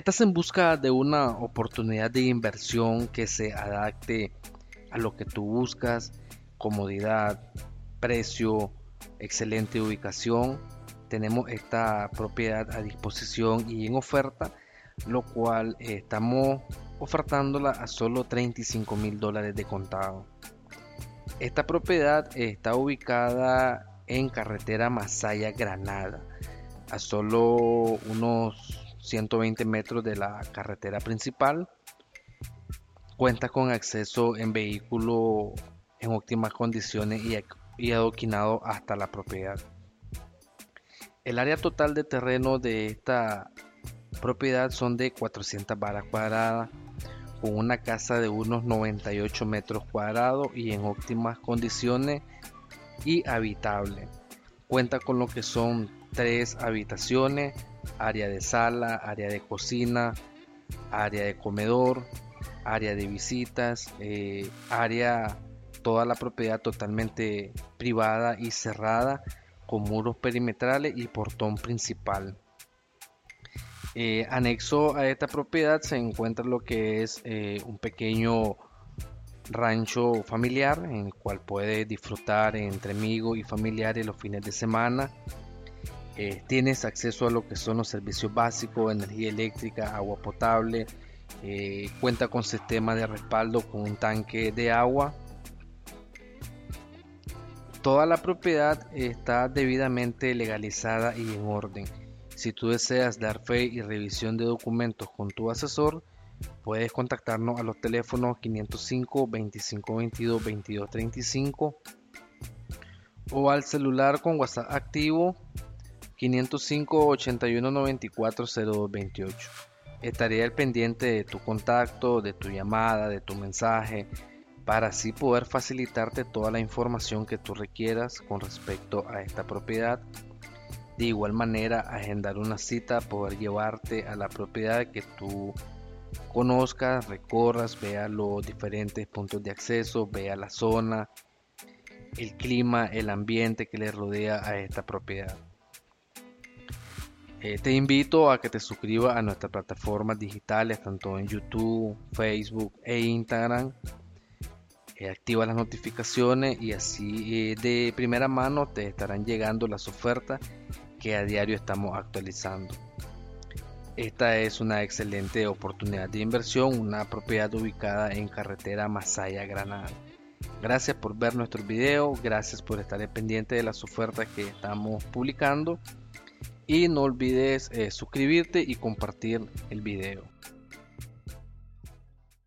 Estás en busca de una oportunidad de inversión que se adapte a lo que tú buscas, comodidad, precio, excelente ubicación. Tenemos esta propiedad a disposición y en oferta, lo cual estamos ofertándola a solo 35 mil dólares de contado. Esta propiedad está ubicada en carretera Masaya Granada, a solo unos 120 metros de la carretera principal. Cuenta con acceso en vehículo en óptimas condiciones y, adoquinado hasta la propiedad. El área total de terreno de esta propiedad son de 400 varas cuadradas, con una casa de unos 98 metros cuadrados y en óptimas condiciones y habitable. Cuenta con lo que son tres habitaciones, área de sala, área de cocina, área de comedor, área de visitas, eh, área, toda la propiedad totalmente privada y cerrada con muros perimetrales y portón principal. Eh, anexo a esta propiedad se encuentra lo que es eh, un pequeño rancho familiar en el cual puede disfrutar entre amigos y familiares los fines de semana eh, tienes acceso a lo que son los servicios básicos, energía eléctrica, agua potable, eh, cuenta con sistema de respaldo con un tanque de agua. Toda la propiedad está debidamente legalizada y en orden. Si tú deseas dar fe y revisión de documentos con tu asesor, puedes contactarnos a los teléfonos 505 2522 2235 o al celular con WhatsApp activo 505 81 94 0228. Estaré al pendiente de tu contacto, de tu llamada, de tu mensaje, para así poder facilitarte toda la información que tú requieras con respecto a esta propiedad. De igual manera, agendar una cita, poder llevarte a la propiedad que tú conozcas, recorras, vea los diferentes puntos de acceso, vea la zona, el clima, el ambiente que le rodea a esta propiedad. Eh, te invito a que te suscribas a nuestras plataformas digitales, tanto en YouTube, Facebook e Instagram. Eh, activa las notificaciones y así eh, de primera mano te estarán llegando las ofertas que a diario estamos actualizando. Esta es una excelente oportunidad de inversión, una propiedad ubicada en carretera Masaya Granada. Gracias por ver nuestro video, gracias por estar pendiente de las ofertas que estamos publicando y no olvides eh, suscribirte y compartir el video.